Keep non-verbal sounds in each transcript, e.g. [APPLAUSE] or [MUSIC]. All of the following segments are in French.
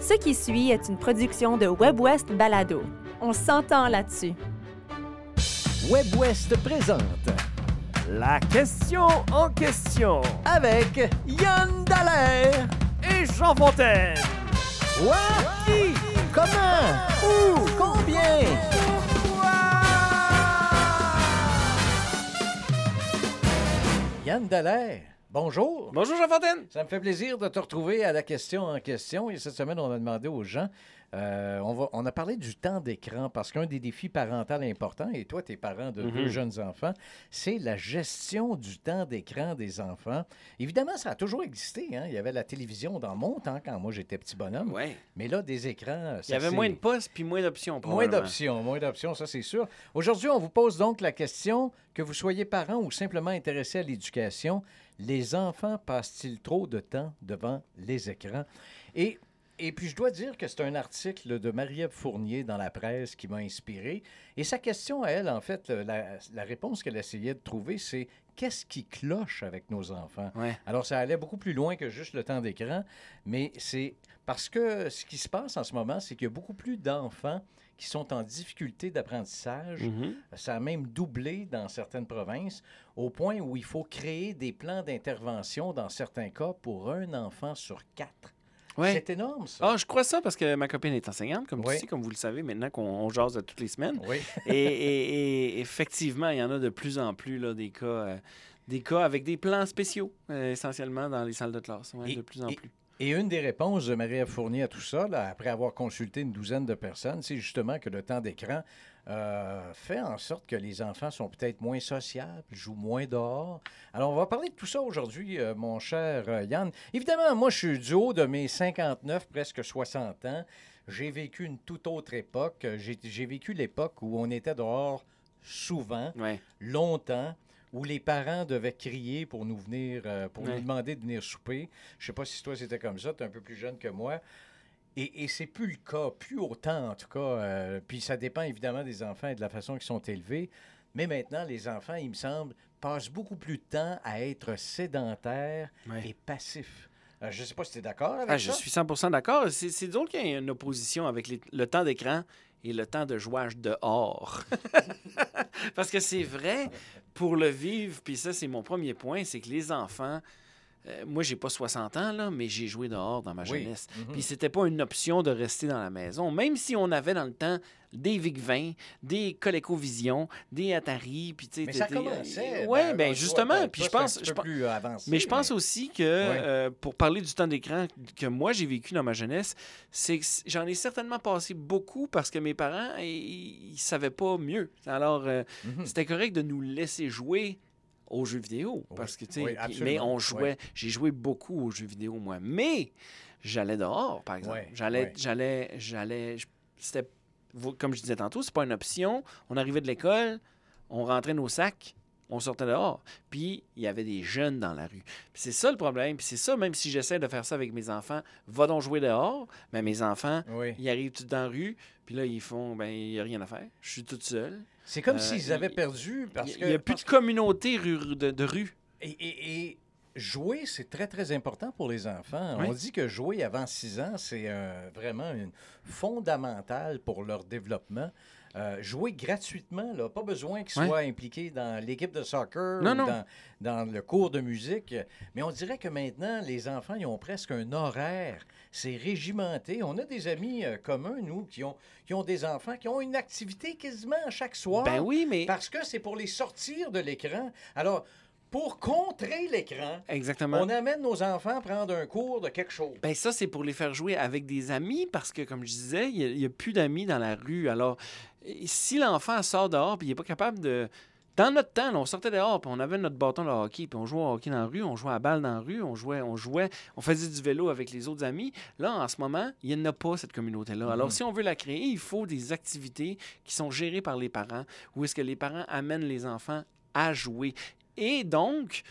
Ce qui suit est une production de WebWest Balado. On s'entend là-dessus. WebWest présente La question en question avec Yann Dallaire. et Jean Fontaine. Quoi? Qui? Comment? Où? Combien? Yann Dallaire, bonjour. Bonjour Jean Fontaine. Ça me fait plaisir de te retrouver à la question en question. Et cette semaine, on a demandé aux gens, euh, on, va, on a parlé du temps d'écran parce qu'un des défis parentaux importants, et toi, tu es parent de deux Mhm. jeunes enfants, c'est la gestion du temps d'écran des enfants. Évidemment, ça a toujours existé. hein. Il y avait la télévision dans mon temps quand moi j'étais petit bonhomme. Ouais. Mais là, des écrans. Il y avait moins de postes puis moins d'options. Moins d'options, moins d'options, ça c'est sûr. Aujourd'hui, on vous pose donc la question que vous soyez parent ou simplement intéressé à l'éducation, les enfants passent-ils trop de temps devant les écrans? Et, et puis, je dois dire que c'est un article de Marie-Ève Fournier dans la presse qui m'a inspiré. Et sa question à elle, en fait, la, la réponse qu'elle essayait de trouver, c'est qu'est-ce qui cloche avec nos enfants? Ouais. Alors, ça allait beaucoup plus loin que juste le temps d'écran, mais c'est parce que ce qui se passe en ce moment, c'est qu'il y a beaucoup plus d'enfants qui sont en difficulté d'apprentissage. Mhm. Ça a même doublé dans certaines provinces, au point où il faut créer des plans d'intervention dans certains cas pour un enfant sur quatre. Ouais. C'est énorme, ça. Ah, je crois ça parce que ma copine est enseignante, comme Oui. tu sais, comme vous le savez maintenant qu'on on jase toutes les semaines. Oui. et, et- et effectivement, il y en a de plus en plus là, des cas, euh, des cas avec des plans spéciaux, euh, essentiellement dans les salles de classe. Ouais, Et- de plus en plus. Et une des réponses de Marie-Ève Fournier à tout ça, là, après avoir consulté une douzaine de personnes, c'est justement que le temps d'écran euh, fait en sorte que les enfants sont peut-être moins sociables, jouent moins dehors. Alors, on va parler de tout ça aujourd'hui, euh, mon cher euh, Yann. Évidemment, moi, je suis du haut de mes 59, presque 60 ans. J'ai vécu une toute autre époque. J'ai j'ai vécu l'époque où on était dehors souvent Ouais. longtemps où les parents devaient crier pour nous venir, euh, pour Ouais. nous demander de venir souper. Je sais pas si toi c'était comme ça, tu es un peu plus jeune que moi. Et, et c'est plus le cas, plus autant en tout cas. euh, puis ça dépend évidemment des enfants et de la façon qu'ils sont élevés. Mais maintenant, les enfants, il me semble, passent beaucoup plus de temps à être sédentaires Ouais. et passifs. Euh, je ne sais pas si tu es d'accord avec Ah, je ça. suis 100 d'accord. C'est c'est drôle qu'il y ait une opposition avec les- le temps d'écran et le temps de jouage dehors. [LAUGHS] Parce que c'est vrai, pour le vivre, puis ça, c'est mon premier point, c'est que les enfants. Euh, moi, j'ai pas 60 ans, là, mais j'ai joué dehors dans ma Oui. jeunesse. Mhm. Puis c'était pas une option de rester dans la maison. Même si on avait dans le temps des VIC-20, des ColecoVision, des Atari, puis tu sais... Mais ça commençait. Ouais, ben, toi, justement, puis je pense... je plus avancé, mais je pense aussi que, euh, pour parler du temps d'écran que moi j'ai vécu dans ma jeunesse, c'est j'en ai certainement passé beaucoup parce que mes parents, ils, ils savaient pas mieux. Alors, euh, Mhm. c'était correct de nous laisser jouer aux jeux vidéo. Parce que, tu sais, oui, mais on jouait, j'ai joué beaucoup aux jeux vidéo, moi. Mais j'allais dehors, par exemple. J'allais, j'allais, j'allais, c'était, comme je disais tantôt, c'est pas une option. On arrivait de l'école, on rentrait nos sacs, on sortait dehors. Puis il y avait des jeunes dans la rue. Puis c'est ça le problème. Puis c'est ça, même si j'essaie de faire ça avec mes enfants, va donc jouer dehors. Mais mes enfants, ils arrivent tout dans la rue, puis là, ils font, ben, il n'y a rien à faire. Je suis toute seule. C'est comme Euh, s'ils avaient il- perdu parce Il que. n'y a plus de communauté de, de rue. Et, et- et jouer, c'est très, très important pour les enfants. Oui. On dit que jouer avant 6 ans, c'est euh, vraiment une fondamental pour leur développement. Euh, jouer gratuitement, là, pas besoin qu'ils Ouais. soient impliqués dans l'équipe de soccer Non, ou non. Dans, dans le cours de musique. Mais on dirait que maintenant, les enfants, ils ont presque un horaire. C'est régimenté. On a des amis euh, communs, nous, qui ont, qui ont des enfants, qui ont une activité quasiment chaque soir. Ben oui, mais... Parce que c'est pour les sortir de l'écran. Alors, pour contrer l'écran, Exactement. on amène nos enfants prendre un cours de quelque chose. Ben ça, c'est pour les faire jouer avec des amis parce que, comme je disais, il n'y a, plus d'amis dans la rue. Alors, et si l'enfant sort dehors puis il n'est pas capable de... Dans notre temps, là, on sortait dehors, puis on avait notre bâton de hockey, puis on jouait au hockey dans la rue, on jouait à la balle dans la rue, on jouait, on jouait, on faisait du vélo avec les autres amis. Là, en ce moment, il n'y en a pas cette communauté-là. Alors, Mhm. si on veut la créer, il faut des activités qui sont gérées par les parents, où est-ce que les parents amènent les enfants à jouer. Et donc,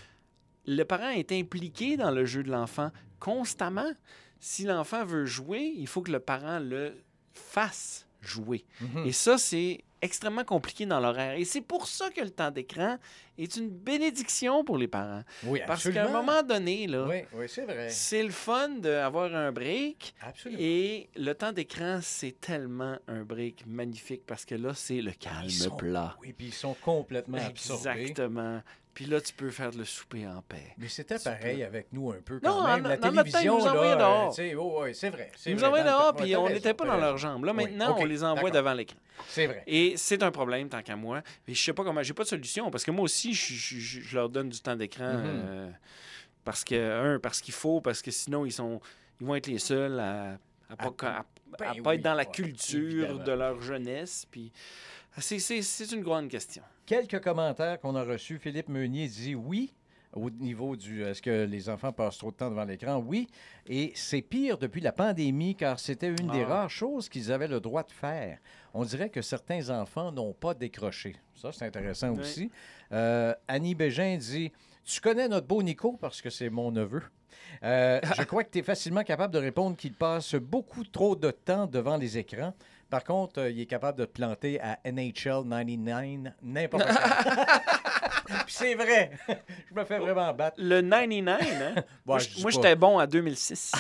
le parent est impliqué dans le jeu de l'enfant constamment. Si l'enfant veut jouer, il faut que le parent le fasse jouer. Mhm. Et ça, c'est extrêmement compliqué dans l'horaire. Et c'est pour ça que le temps d'écran est une bénédiction pour les parents. Oui, Parce absolument. qu'à un moment donné, là, Oui, oui, c'est vrai. c'est le fun d'avoir un break. Absolument. Et le temps d'écran, c'est tellement un break magnifique parce que là, c'est le calme Ils sont- plat. Oui, puis ils sont complètement absorbés. Exactement. Puis là, tu peux faire le souper en paix. Mais c'était pareil peux- avec nous un peu Non, quand même. en- La temps, télévision, nous envoyaient là, dehors. euh, oh, ouais, c'est vrai. Ils nous envoyaient dehors, temps- puis on n'était pas dans raison. leurs jambes. Là, Oui, maintenant, on les envoie devant l'écran. C'est vrai. Et c'est un problème, tant qu'à moi. Mais je sais pas comment. J'ai pas de solution parce que moi aussi, je, je- je- je leur donne du temps d'écran. Mhm. euh, parce que, un, parce qu'il faut, parce que sinon, ils, sont, ils vont être les seuls à à pas, à- à ben pas oui, être dans la culture évidemment. de leur jeunesse. Puis c'est c'est une grande question. Quelques commentaires qu'on a reçus. Philippe Meunier dit oui. Au niveau du est-ce que les enfants passent trop de temps devant l'écran? Oui. Et c'est pire depuis la pandémie car c'était une des Ah. rares choses qu'ils avaient le droit de faire. On dirait que certains enfants n'ont pas décroché. Ça, c'est intéressant Oui. aussi. Euh, Annie Bégin dit Tu connais notre beau Nico parce que c'est mon neveu. Euh, [LAUGHS] je crois que tu es facilement capable de répondre qu'il passe beaucoup trop de temps devant les écrans. Par contre, euh, il est capable de te planter à NHL 99 n'importe [LAUGHS] quand. Puis c'est vrai. [LAUGHS] je me fais vraiment battre. Le 99, hein? [LAUGHS] moi, j'étais bon à 2006.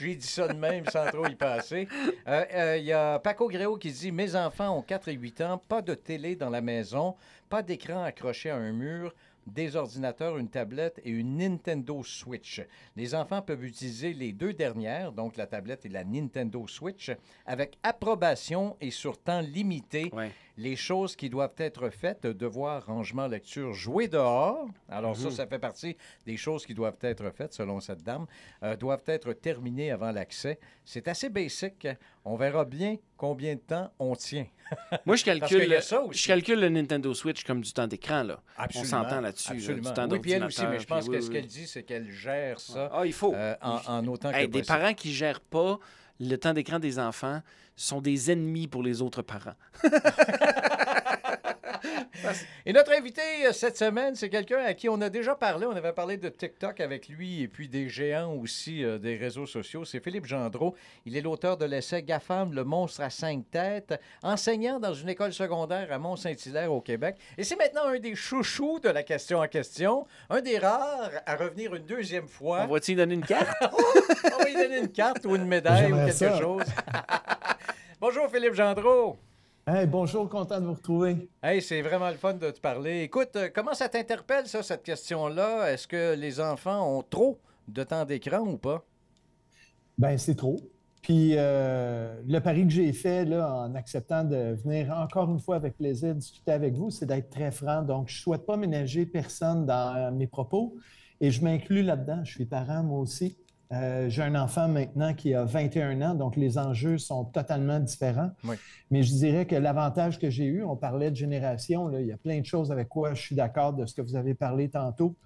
J'ai dit ça de même sans trop y passer. Euh, euh, Il y a Paco Gréo qui dit Mes enfants ont 4 et 8 ans, pas de télé dans la maison, pas d'écran accroché à un mur, des ordinateurs, une tablette et une Nintendo Switch. Les enfants peuvent utiliser les deux dernières, donc la tablette et la Nintendo Switch, avec approbation et sur temps limité. Les choses qui doivent être faites, devoir, rangement, lecture, jouer dehors. Alors ça, Mhm. ça fait partie des choses qui doivent être faites, selon cette dame, euh, doivent être terminées avant l'accès. C'est assez basic. On verra bien combien de temps on tient. [LAUGHS] Moi, je calcule, je calcule le Nintendo Switch comme du temps d'écran. là. On s'entend là-dessus. là, Absolument. du temps oui, puis elle aussi, mais je pense que oui, ce qu'elle dit, c'est qu'elle gère ça Ah, il faut. euh, en, en autant Hey, que des possible. parents qui gèrent pas le temps d'écran des enfants sont des ennemis pour les autres parents. Et notre invité euh, cette semaine, c'est quelqu'un à qui on a déjà parlé. On avait parlé de TikTok avec lui et puis des géants aussi euh, des réseaux sociaux. C'est Philippe Gendreau. Il est l'auteur de l'essai GAFAM, le monstre à cinq têtes, enseignant dans une école secondaire à Mont-Saint-Hilaire au Québec. Et c'est maintenant un des chouchous de la question en question, un des rares à revenir une deuxième fois. On va-tu lui donner une carte? [LAUGHS] On va lui donner une carte ou une médaille ou quelque ça. chose. [LAUGHS] Bonjour Philippe Gendreau. Hey, bonjour, content de vous retrouver. Hey, c'est vraiment le fun de te parler. Écoute, euh, comment ça t'interpelle, ça, cette question-là? Est-ce que les enfants ont trop de temps d'écran ou pas? Ben, c'est trop. Puis euh, le pari que j'ai fait là, en acceptant de venir encore une fois avec plaisir discuter avec vous, c'est d'être très franc. Donc, je ne souhaite pas ménager personne dans mes propos et je m'inclus là-dedans. Je suis parent, moi aussi. Euh, j'ai un enfant maintenant qui a 21 ans, donc les enjeux sont totalement différents. Oui. Mais je dirais que l'avantage que j'ai eu, on parlait de génération, là, il y a plein de choses avec quoi je suis d'accord de ce que vous avez parlé tantôt.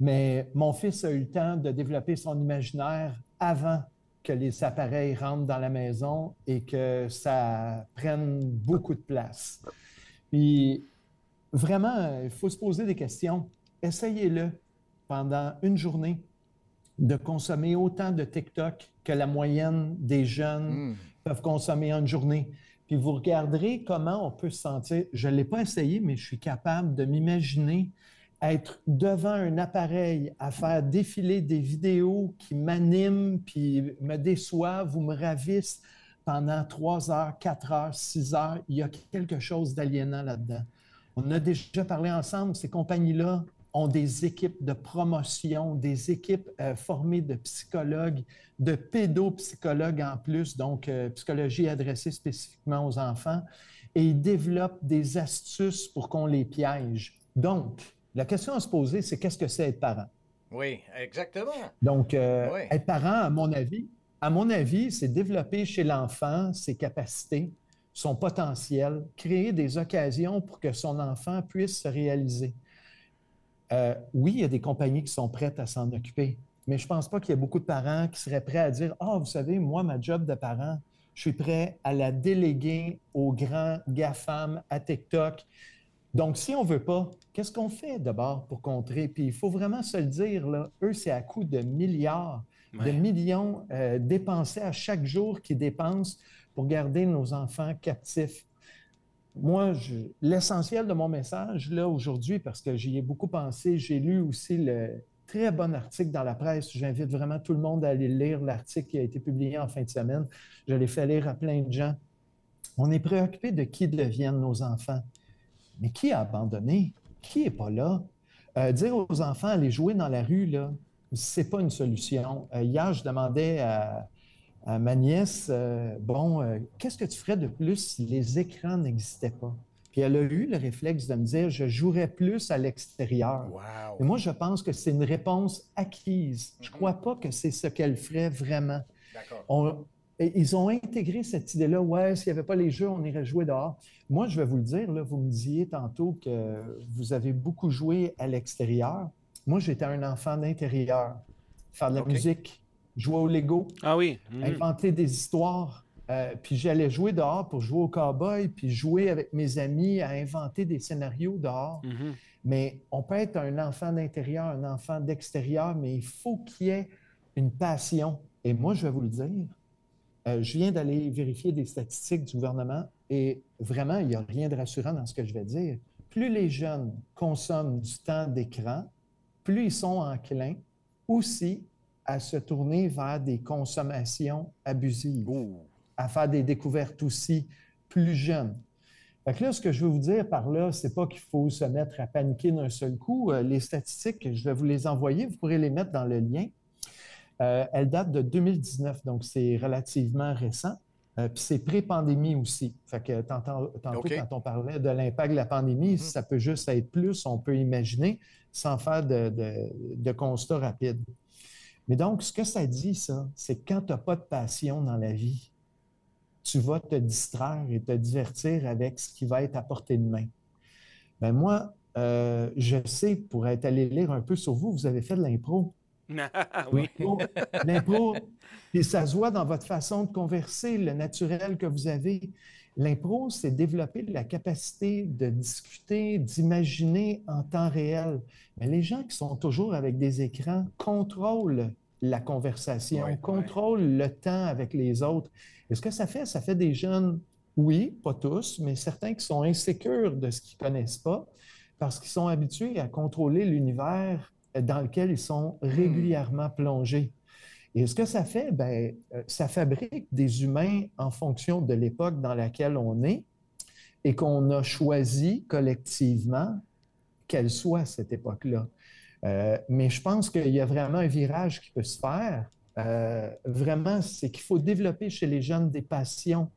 Mais mon fils a eu le temps de développer son imaginaire avant que les appareils rentrent dans la maison et que ça prenne beaucoup de place. Puis vraiment, il faut se poser des questions. Essayez-le pendant une journée de consommer autant de TikTok que la moyenne des jeunes Hmm. peuvent consommer en une journée. Puis vous regarderez comment on peut se sentir. Je ne l'ai pas essayé, mais je suis capable de m'imaginer être devant un appareil à faire défiler des vidéos qui m'animent, puis me déçoivent ou me ravissent pendant trois heures, quatre heures, six heures. Il y a quelque chose d'aliénant là-dedans. On a déjà parlé ensemble, ces compagnies-là ont des équipes de promotion, des équipes euh, formées de psychologues, de pédopsychologues en plus, donc euh, psychologie adressée spécifiquement aux enfants, et ils développent des astuces pour qu'on les piège. Donc, la question à se poser, c'est qu'est-ce que c'est être parent? Oui, exactement. Donc, euh, Oui. être parent, à mon avis, à mon avis, c'est développer chez l'enfant ses capacités, son potentiel, créer des occasions pour que son enfant puisse se réaliser. Euh, oui, il y a des compagnies qui sont prêtes à s'en occuper, mais je ne pense pas qu'il y ait beaucoup de parents qui seraient prêts à dire Ah, vous savez, moi, ma job de parent, je suis prêt à la déléguer aux grands GAFAM, à TikTok. Donc, si on ne veut pas, qu'est-ce qu'on fait d'abord pour contrer? Puis il faut vraiment se le dire, là, eux, c'est à coût de milliards, de millions euh, dépensés à chaque jour qu'ils dépensent pour garder nos enfants captifs. Moi, l'essentiel de mon message, là, aujourd'hui, parce que j'y ai beaucoup pensé, j'ai lu aussi le très bon article dans la presse. J'invite vraiment tout le monde à aller lire l'article qui a été publié en fin de semaine. Je l'ai fait lire à plein de gens. On est préoccupé de qui deviennent nos enfants. Mais qui a abandonné? Qui n'est pas là? Euh, dire aux enfants, aller jouer dans la rue, là, c'est pas une solution. Euh, hier, je demandais à, ma nièce, euh, bon, qu'est-ce que tu ferais de plus si les écrans n'existaient pas? Puis elle a eu le réflexe de me dire, je jouerais plus à l'extérieur. Et moi, je pense que c'est une réponse acquise. Je ne mm-hmm. crois pas que c'est ce qu'elle ferait vraiment. Ils ont intégré cette idée-là, ouais, s'il n'y avait pas les jeux, on irait jouer dehors. Moi, je vais vous le dire, là, vous me disiez tantôt que vous avez beaucoup joué à l'extérieur. Moi, j'étais un enfant d'intérieur. Faire de la musique, jouer au Lego, ah oui. Mm-hmm. inventer des histoires. Euh, puis j'allais jouer dehors pour jouer au cowboy, puis jouer avec mes amis à inventer des scénarios dehors. Mm-hmm. Mais on peut être un enfant d'intérieur, un enfant d'extérieur, mais il faut qu'il y ait une passion. Et moi, je vais vous le dire, euh, je viens d'aller vérifier des statistiques du gouvernement et vraiment, il n'y a rien de rassurant dans ce que je vais dire. Plus les jeunes consomment du temps d'écran, plus ils sont enclins aussi à se tourner vers des consommations abusives à faire des découvertes aussi plus jeunes. Fait là, ce que je veux vous dire par là, c'est pas qu'il faut se mettre à paniquer d'un seul coup. Euh, les statistiques, je vais vous les envoyer, vous pourrez les mettre dans le lien. Euh, elles datent de 2019, donc c'est relativement récent. Euh, puis c'est pré-pandémie aussi. Fait que tantôt, quand on parlait de l'impact de la pandémie, mm-hmm. ça peut juste être plus, on peut imaginer, sans faire de, de, de constat rapide. Mais donc, ce que ça dit, ça, c'est que quand tu n'as pas de passion dans la vie, tu vas te distraire et te divertir avec ce qui va être à portée de main. Ben moi, euh, je sais, pour être allé lire un peu sur vous, vous avez fait de l'impro. [LAUGHS] oui. L'impro, et ça se voit dans votre façon de converser, le naturel que vous avez. L'impro, c'est développer la capacité de discuter, d'imaginer en temps réel. Mais les gens qui sont toujours avec des écrans contrôlent la conversation, contrôlent le temps avec les autres. Et ce que ça fait, ça fait des jeunes, oui, pas tous, mais certains qui sont insécures de ce qu'ils ne connaissent pas parce qu'ils sont habitués à contrôler l'univers dans lequel ils sont hmm. régulièrement plongés. Et ce que ça fait, ben, euh, ça fabrique des humains en fonction de l'époque dans laquelle on est et qu'on a choisi collectivement qu'elle soit cette époque-là. Euh, mais je pense qu'il y a vraiment un virage qui peut se faire euh, vraiment, c'est qu'il faut développer chez les jeunes des passions,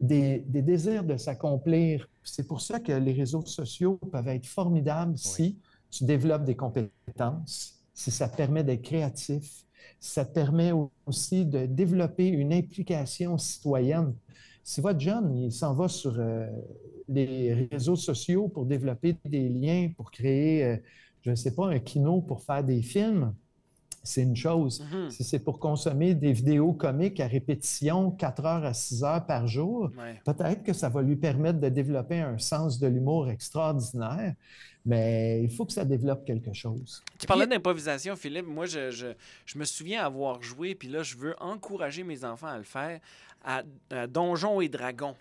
des, désirs de s'accomplir. C'est pour ça que les réseaux sociaux peuvent être formidables si tu développes des compétences, si ça te permet d'être créatif, ça permet aussi de développer une implication citoyenne. Si votre jeune, il s'en va sur euh, les réseaux sociaux pour développer des liens, pour créer, euh, je ne sais pas, un kino pour faire des films, c'est une chose. Mm-hmm. Si c'est pour consommer des vidéos comiques à répétition 4 heures à 6 heures par jour, peut-être que ça va lui permettre de développer un sens de l'humour extraordinaire, mais il faut que ça développe quelque chose. Tu parlais d'improvisation, Philippe. Moi, je, je, me souviens avoir joué, puis là, je veux encourager mes enfants à le faire, à Donjons et Dragons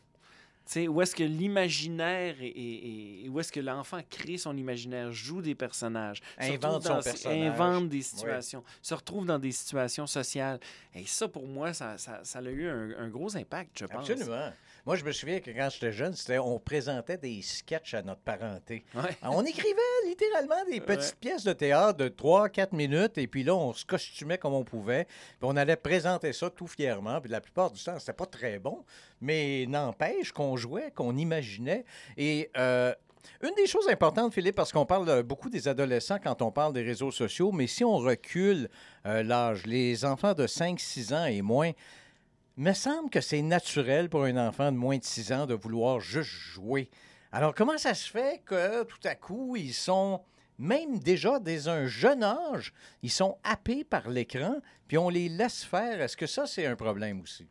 où est-ce que l'imaginaire et, où est-ce que l'enfant crée son imaginaire, joue des personnages, invente son personnage, invente des situations, se retrouve dans des situations sociales. Et ça, pour moi, ça, ça, ça a eu un, un, gros impact, je pense. Absolument. Moi, je me souviens que quand j'étais jeune, c'était on présentait des sketchs à notre parenté. On écrivait littéralement des petites pièces de théâtre de 3-4 minutes, et puis là, on se costumait comme on pouvait, puis on allait présenter ça tout fièrement, puis la plupart du temps, c'était pas très bon, mais n'empêche qu'on jouait, qu'on imaginait, et... Euh, une des choses importantes, Philippe, parce qu'on parle beaucoup des adolescents quand on parle des réseaux sociaux, mais si on recule euh, l'âge, les enfants de 5-6 ans et moins, me semble que c'est naturel pour un enfant de moins de 6 ans de vouloir juste jouer. Alors, comment ça se fait que tout à coup, ils sont, même déjà dès un jeune âge, ils sont happés par l'écran, puis on les laisse faire? Est-ce que ça, c'est un problème aussi?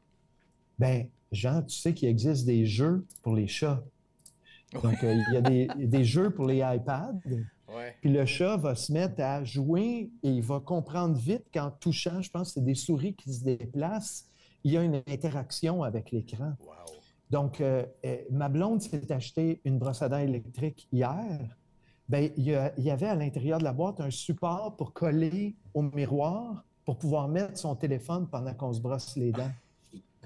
Bien, Jean, tu sais qu'il existe des jeux pour les chats. Donc, euh, il y a des, [LAUGHS] des, jeux pour les iPads. Puis le chat va se mettre à jouer et il va comprendre vite qu'en touchant, je pense que c'est des souris qui se déplacent, il y a une interaction avec l'écran. Donc, euh, euh, ma blonde s'est acheté une brosse à dents électrique hier. Bien, il, y avait à l'intérieur de la boîte un support pour coller au miroir pour pouvoir mettre son téléphone pendant qu'on se brosse les dents.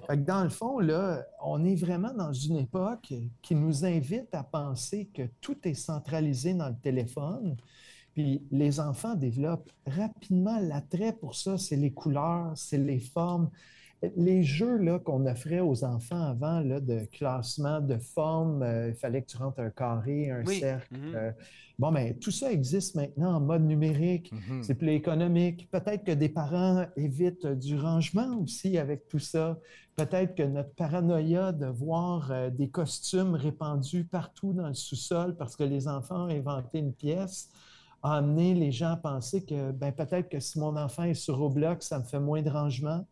[LAUGHS] dans le fond, là, on est vraiment dans une époque qui nous invite à penser que tout est centralisé dans le téléphone. Puis les enfants développent rapidement l'attrait pour ça. C'est les couleurs, c'est les formes les jeux qu'on offrait aux enfants avant là, de classement, de forme, euh, il fallait que tu rentres un carré, un cercle. Mm-hmm. Euh, bon, mais ben, tout ça existe maintenant en mode numérique. Mm-hmm. C'est plus économique. Peut-être que des parents évitent du rangement aussi avec tout ça. Peut-être que notre paranoïa de voir euh, des costumes répandus partout dans le sous-sol parce que les enfants ont inventé une pièce a amené les gens à penser que ben, peut-être que si mon enfant est sur Roblox, ça me fait moins de rangement.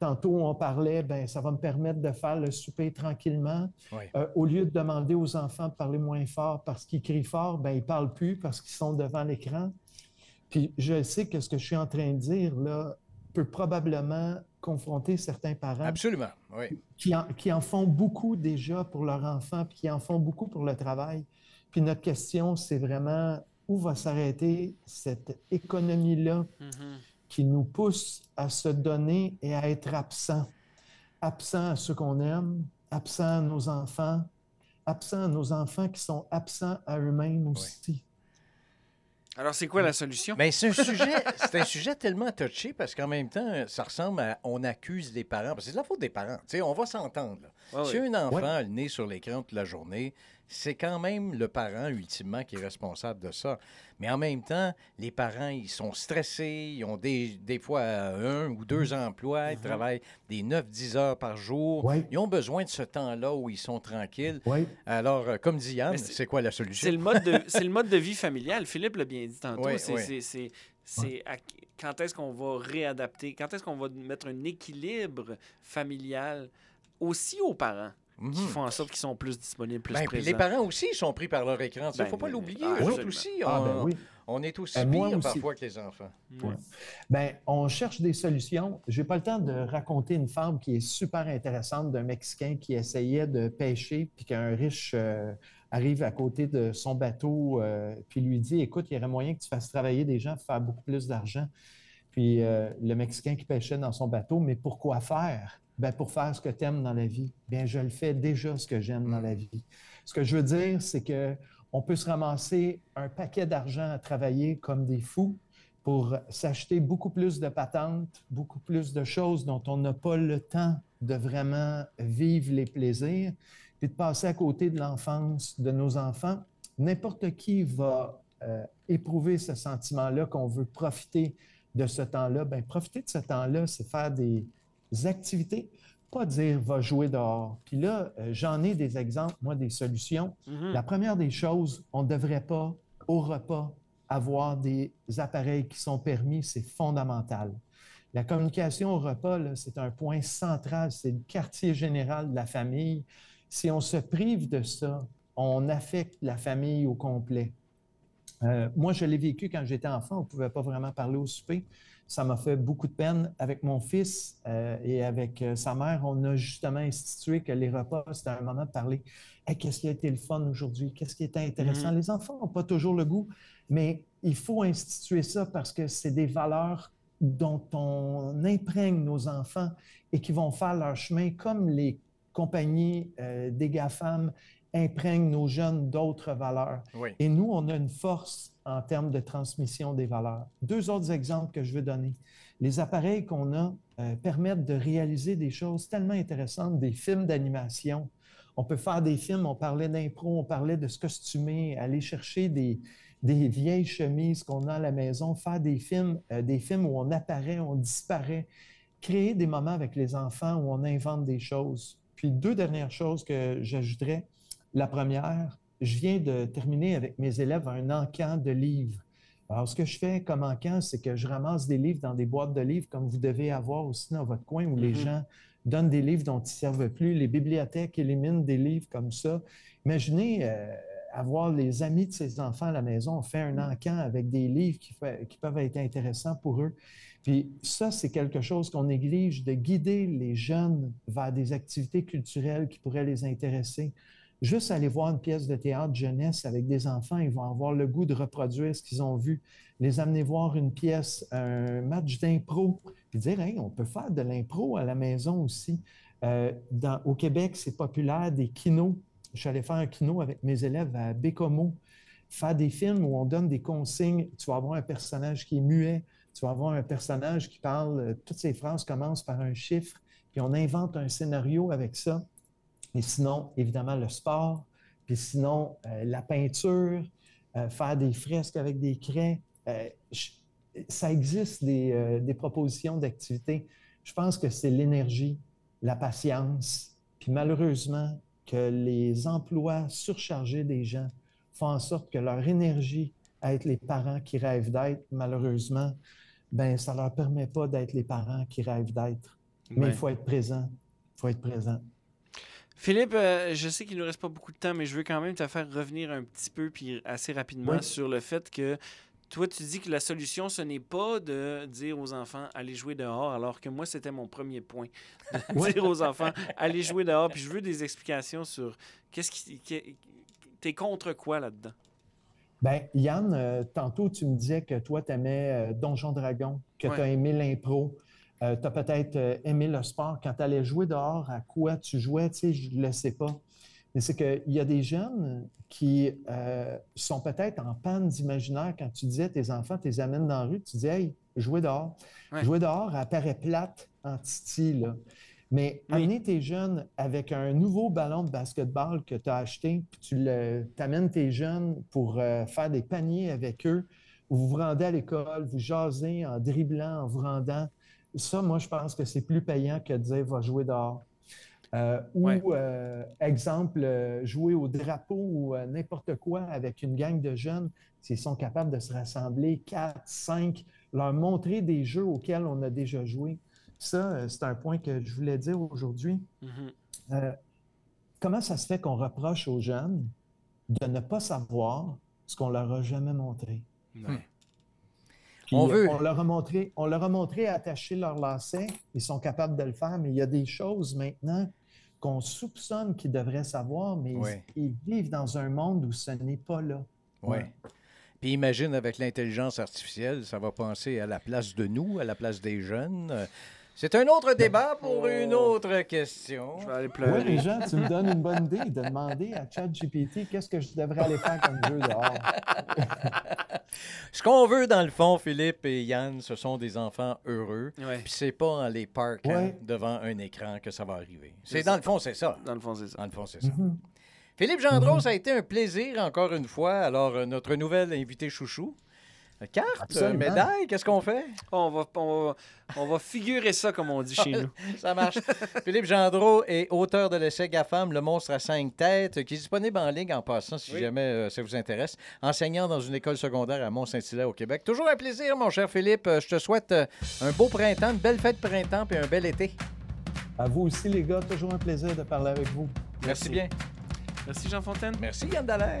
Tantôt, on parlait, ben, ça va me permettre de faire le souper tranquillement. Euh, au lieu de demander aux enfants de parler moins fort parce qu'ils crient fort, ben, ils ne parlent plus parce qu'ils sont devant l'écran. Puis je sais que ce que je suis en train de dire, là, peut probablement confronter certains parents. Absolument, oui. Qui en, qui en font beaucoup déjà pour leur enfant, puis qui en font beaucoup pour le travail. Puis notre question, c'est vraiment où va s'arrêter cette économie-là? Mm-hmm qui nous pousse à se donner et à être absent. Absent à ceux qu'on aime, absent à nos enfants, absent à nos enfants qui sont absents à eux-mêmes aussi. Alors, c'est quoi la solution? Mais ben, c'est un sujet, c'est un sujet tellement touché parce qu'en même temps, ça ressemble à on accuse les parents. Parce que c'est la faute des parents. sais, on va s'entendre. si un enfant a le nez sur l'écran toute la journée, c'est quand même le parent, ultimement, qui est responsable de ça. Mais en même temps, les parents, ils sont stressés, ils ont des, des fois un ou deux mm-hmm. emplois, ils mm-hmm. travaillent des 9-10 heures par jour. Ils ont besoin de ce temps-là où ils sont tranquilles. Alors, euh, comme dit Yann, c'est quoi la solution? C'est le, mode de, le mode de vie [LAUGHS] familial. Philippe l'a bien dit tantôt. c'est quand est-ce qu'on va réadapter, quand est-ce qu'on va mettre un équilibre familial aussi aux parents? Qui mhm. font en sorte qu'ils sont plus disponibles, plus ben, présents. Les parents aussi sont pris par leur écran. Il ne faut pas ben, l'oublier. Ah, aussi, ah, ben on, on, est aussi pire parfois que les enfants. Ben, on cherche des solutions. Je n'ai pas le temps de raconter une femme qui est super intéressante d'un Mexicain qui essayait de pêcher, puis qu'un riche euh, arrive à côté de son bateau, euh, puis lui dit, écoute, il y aurait moyen que tu fasses travailler des gens pour faire beaucoup plus d'argent. Puis euh, le Mexicain qui pêchait dans son bateau, mais pourquoi faire? Ben, pour faire ce que tu aimes dans la vie. Bien, je le fais déjà ce que j'aime dans la vie. Ce que je veux dire, c'est que on peut se ramasser un paquet d'argent à travailler comme des fous pour s'acheter beaucoup plus de patentes, beaucoup plus de choses dont on n'a pas le temps de vraiment vivre les plaisirs, puis de passer à côté de l'enfance de nos enfants. N'importe qui va euh, éprouver ce sentiment-là qu'on veut profiter de ce temps-là. Bien, profiter de ce temps-là, c'est faire des, activités, pas dire va jouer dehors. Puis là, euh, j'en ai des exemples, moi, des solutions. Mhm. La première des choses, on ne devrait pas, au repas, avoir des appareils qui sont permis, c'est fondamental. La communication au repas, c'est un point central, c'est le quartier général de la famille. Si on se prive de ça, on affecte la famille au complet. Euh, moi, je l'ai vécu quand j'étais enfant, on ne pouvait pas vraiment parler au souper ça m'a fait beaucoup de peine. Avec mon fils euh, et avec euh, sa mère, on a justement institué que les repas, c'était un moment de parler. Qu'est-ce qui a été le fun aujourd'hui? Qu'est-ce qui était intéressant? Mm-hmm. Les enfants n'ont pas toujours le goût, mais il faut instituer ça parce que c'est des valeurs dont on imprègne nos enfants et qui vont faire leur chemin comme les compagnies des GAFAM imprègnent nos jeunes d'autres valeurs. Et nous, on a une force en termes de transmission des valeurs. Deux autres exemples que je veux donner. Les appareils qu'on a euh, permettent de réaliser des choses tellement intéressantes, des films d'animation. On peut faire des films, on parlait d'impro, on parlait de se costumer, aller chercher des, des vieilles chemises qu'on a à la maison, faire des films, euh, des films où on apparaît, on disparaît, créer des moments avec les enfants où on invente des choses. Puis deux dernières choses que j'ajouterais. La première, je viens de terminer avec mes élèves un encan de livres. Alors, ce que je fais comme encan, c'est que je ramasse des livres dans des boîtes de livres, comme vous devez avoir aussi dans votre coin, où les mm-hmm. gens donnent des livres dont ils ne servent plus. Les bibliothèques éliminent des livres comme ça. Imaginez euh, avoir les amis de ces enfants à la maison, on fait un encan avec des livres qui, qui peuvent être intéressants pour eux. Puis ça, c'est quelque chose qu'on néglige, de guider les jeunes vers des activités culturelles qui pourraient les intéresser. Juste aller voir une pièce de théâtre jeunesse avec des enfants, ils vont avoir le goût de reproduire ce qu'ils ont vu. Les amener voir une pièce, un match d'impro, puis dire, on peut faire de l'impro à la maison aussi. Euh, au Québec, c'est populaire des kinos. Je suis allé faire un kino avec mes élèves à Bécomo, faire des films où on donne des consignes. Tu vas avoir un personnage qui est muet, tu vas avoir un personnage qui parle, euh, toutes ses phrases commencent par un chiffre, puis on invente un scénario avec ça. Et sinon, évidemment, le sport, puis sinon, euh, la peinture, faire des fresques avec des craies. ça existe des, des propositions d'activités. Je pense que c'est l'énergie, la patience. Puis malheureusement, que les emplois surchargés des gens font en sorte que leur énergie à être les parents qui rêvent d'être, malheureusement, ben ça ne leur permet pas d'être les parents qui rêvent d'être. Mais il faut être présent. Il faut être présent. Philippe, euh, je sais qu'il ne nous reste pas beaucoup de temps, mais je veux quand même te faire revenir un petit peu, puis assez rapidement, sur le fait que toi, tu dis que la solution, ce n'est pas de dire aux enfants allez jouer dehors, alors que moi, c'était mon premier point. De [LAUGHS] dire aux enfants allez jouer dehors. Puis je veux des explications sur qu'est-ce qui. T'es contre quoi là-dedans? Bien, Yann, euh, tantôt, tu me disais que toi, tu aimais euh, Donjon Dragon, que tu as aimé l'impro. Euh, tu as peut-être aimé le sport. Quand tu allais jouer dehors, à quoi tu jouais, tu sais, je ne le sais pas. Mais c'est qu'il y a des jeunes qui euh, sont peut-être en panne d'imaginaire. Quand tu disais tes enfants, tu les amènes dans la rue, tu dis Hey, jouer dehors. Jouer dehors, elle paraît plate en titi. Là. Mais amener tes jeunes avec un nouveau ballon de basketball que tu as acheté, puis tu amènes tes jeunes pour euh, faire des paniers avec eux, vous vous rendez à l'école, vous jasez en dribblant, en vous rendant. Ça, moi, je pense que c'est plus payant que de dire va jouer dehors. Euh, ou, euh, exemple, euh, jouer au drapeau ou n'importe quoi avec une gang de jeunes, s'ils sont capables de se rassembler, quatre, cinq, leur montrer des jeux auxquels on a déjà joué. Ça, c'est un point que je voulais dire aujourd'hui. Mm-hmm. comment ça se fait qu'on reproche aux jeunes de ne pas savoir ce qu'on leur a jamais montré? On, veut... on, leur a montré, on leur a montré attacher leur lacet, ils sont capables de le faire, mais il y a des choses maintenant qu'on soupçonne qu'ils devraient savoir, mais ils, vivent dans un monde où ce n'est pas là. Oui. Puis imagine avec l'intelligence artificielle, ça va penser à la place de nous, à la place des jeunes. C'est un autre débat pour une autre question. Je vais aller pleurer. Oui, les gens, tu me donnes une bonne idée de demander à ChatGPT qu'est-ce que je devrais aller faire comme jeu dehors. [LAUGHS] Ce qu'on veut, dans le fond, Philippe et Yann, ce sont des enfants heureux. Puis c'est pas en les parquant devant un écran que ça va arriver. C'est dans le fond, c'est ça. Dans le fond, c'est ça. Dans le fond, c'est ça. Mm-hmm. Philippe Gendron, ça a été un plaisir encore une fois. Alors, euh, notre nouvel invité chouchou. Carte, médaille, qu'est-ce qu'on fait? On va, on, va, figurer ça, comme on dit chez nous. [LAUGHS] ça marche. [LAUGHS] Philippe Gendreau est auteur de l'essai GAFAM, Le monstre à cinq têtes, qui est disponible en ligne en passant, si jamais euh, ça vous intéresse. Enseignant dans une école secondaire à Mont-Saint-Hilaire, au Québec. Toujours un plaisir, mon cher Philippe. Euh, je te souhaite euh, un beau printemps, une belle fête de printemps et un bel été. À vous aussi, les gars. Toujours un plaisir de parler avec vous. Merci, bien. Merci, Jean Fontaine. Merci, Yann Dallaire.